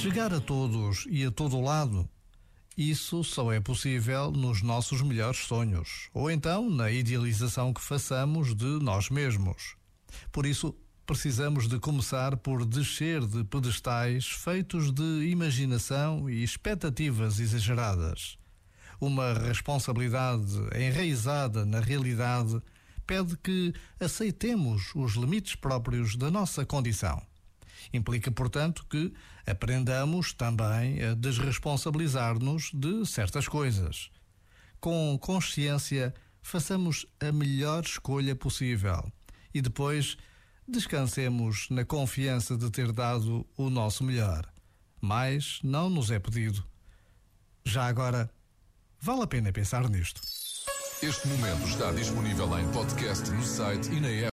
Chegar a todos e a todo lado, isso só é possível nos nossos melhores sonhos, ou então na idealização que façamos de nós mesmos. Por isso, precisamos de começar por descer de pedestais feitos de imaginação e expectativas exageradas. Uma responsabilidade enraizada na realidade pede que aceitemos os limites próprios da nossa condição. Implica, portanto, que aprendamos também a desresponsabilizar-nos de certas coisas. Com consciência, façamos a melhor escolha possível e depois descansemos na confiança de ter dado o nosso melhor. Mas não nos é pedido. Já agora, vale a pena pensar nisto. Este momento está disponível em podcast no site e na app.